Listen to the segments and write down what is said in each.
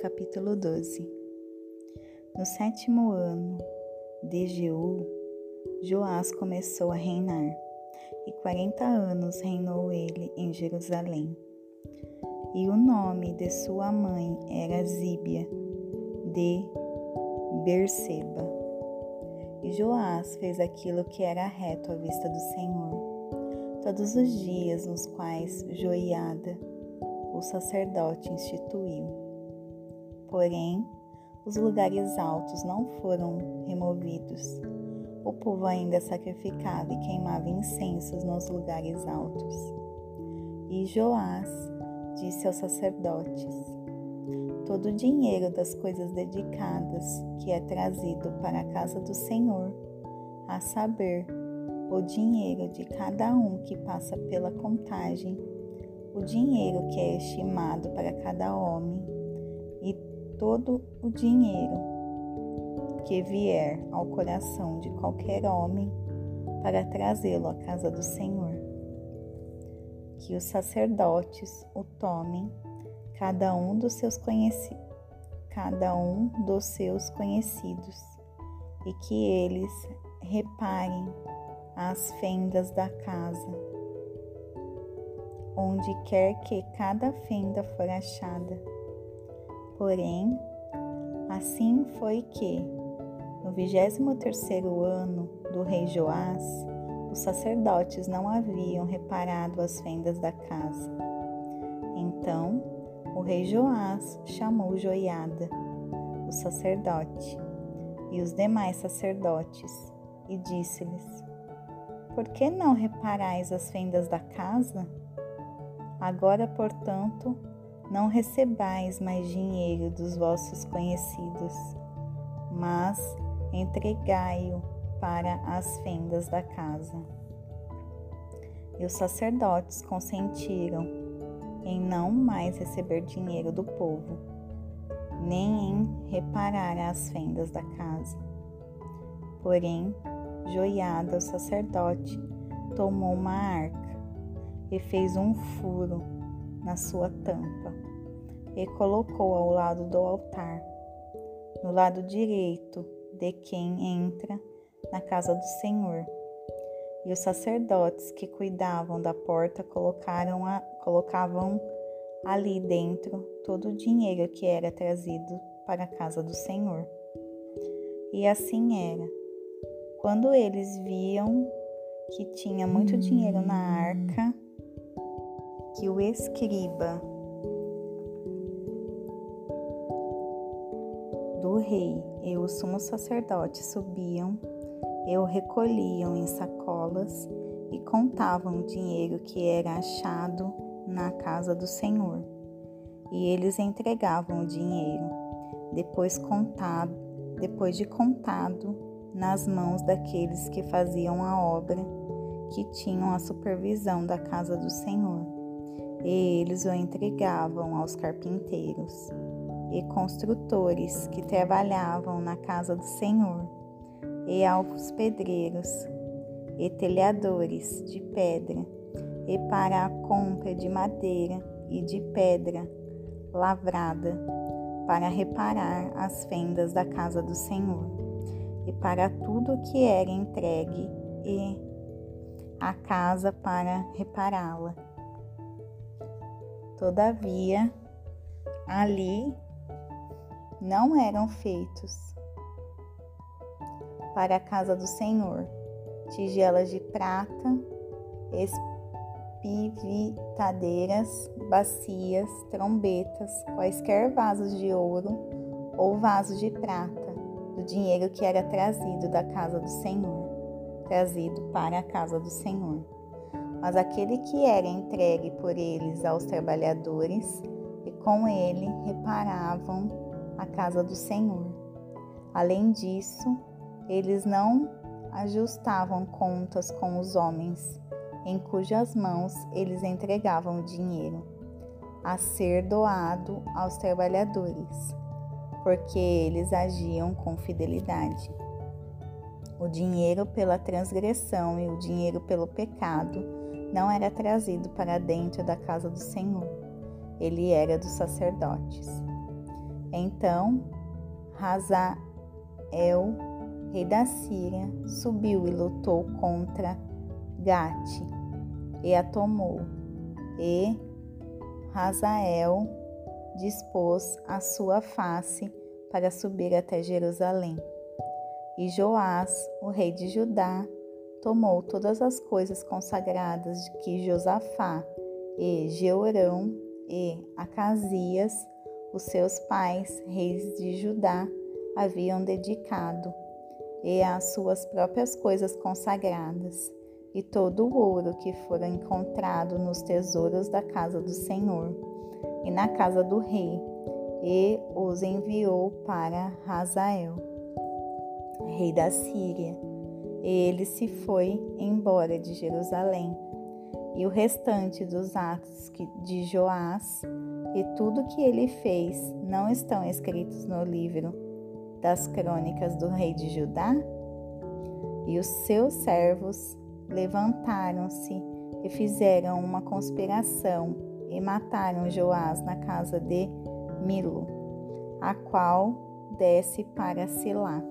capítulo 12 No sétimo ano de Jeú, Joás começou a reinar, e quarenta anos reinou ele em Jerusalém. E o nome de sua mãe era Zíbia, de Berseba. E Joás fez aquilo que era reto à vista do Senhor, todos os dias nos quais Joiada, o sacerdote, instituiu Porém, os lugares altos não foram removidos. O povo ainda sacrificava e queimava incensos nos lugares altos. E Joás disse aos sacerdotes: Todo o dinheiro das coisas dedicadas que é trazido para a casa do Senhor, a saber, o dinheiro de cada um que passa pela contagem, o dinheiro que é estimado para cada homem, todo o dinheiro que vier ao coração de qualquer homem para trazê-lo à casa do Senhor. Que os sacerdotes o tomem, cada um dos seus conhecidos, cada um dos seus conhecidos, e que eles reparem as fendas da casa, onde quer que cada fenda for achada Porém, assim foi que, no vigésimo terceiro ano do rei Joás, os sacerdotes não haviam reparado as fendas da casa. Então, o rei Joás chamou Joiada, o sacerdote, e os demais sacerdotes, e disse-lhes: Por que não reparais as fendas da casa? Agora, portanto, não recebais mais dinheiro dos vossos conhecidos, mas entregai-o para as fendas da casa. E os sacerdotes consentiram em não mais receber dinheiro do povo, nem em reparar as fendas da casa. Porém, Joiada, o sacerdote, tomou uma arca e fez um furo na sua tampa e colocou ao lado do altar, no lado direito de quem entra na casa do Senhor. E os sacerdotes que cuidavam da porta colocaram a, colocavam ali dentro todo o dinheiro que era trazido para a casa do Senhor. E assim era. Quando eles viam que tinha muito dinheiro na arca, que o escriba do rei e o sumo sacerdote subiam e o recolhiam em sacolas e contavam o dinheiro que era achado na casa do Senhor. E eles entregavam o dinheiro, depois contado, depois de contado, nas mãos daqueles que faziam a obra, que tinham a supervisão da casa do Senhor e eles o entregavam aos carpinteiros e construtores que trabalhavam na casa do Senhor, e aos pedreiros e telhadores de pedra, e para a compra de madeira e de pedra lavrada, para reparar as fendas da casa do Senhor, e para tudo que era entregue e a casa para repará-la Todavia, ali não eram feitos para a casa do Senhor tigelas de prata, espivitadeiras, bacias, trombetas, quaisquer vasos de ouro ou vasos de prata, do dinheiro que era trazido da casa do Senhor, trazido para a casa do Senhor mas aquele que era entregue por eles aos trabalhadores, e com ele reparavam a casa do Senhor. Além disso, eles não ajustavam contas com os homens, em cujas mãos eles entregavam o dinheiro, a ser doado aos trabalhadores, porque eles agiam com fidelidade. O dinheiro pela transgressão e o dinheiro pelo pecado não era trazido para dentro da casa do Senhor, ele era dos sacerdotes. Então, Hazael, rei da Síria, subiu e lutou contra Gate e a tomou. E Hazael dispôs a sua face para subir até Jerusalém. E Joás, o rei de Judá, tomou todas as coisas consagradas que Josafá e Jeorão e Acasias, os seus pais, reis de Judá, haviam dedicado, e as suas próprias coisas consagradas, e todo o ouro que fora encontrado nos tesouros da casa do Senhor e na casa do rei, e os enviou para Hazael, rei da Síria. Ele se foi embora de Jerusalém. E o restante dos atos de Joás e tudo que ele fez não estão escritos no livro das crônicas do rei de Judá? E os seus servos levantaram-se e fizeram uma conspiração e mataram Joás na casa de Milo, a qual desce para Silá.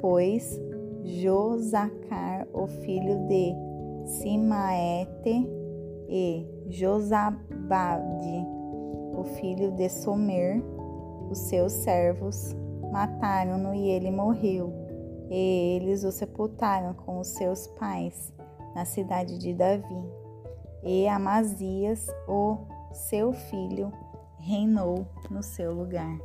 Pois Josacar, o filho de Simaete, e Josabade, o filho de Somer, os seus servos, mataram-no e ele morreu. E eles o sepultaram com os seus pais na cidade de Davi. E Amazias, o seu filho, reinou no seu lugar.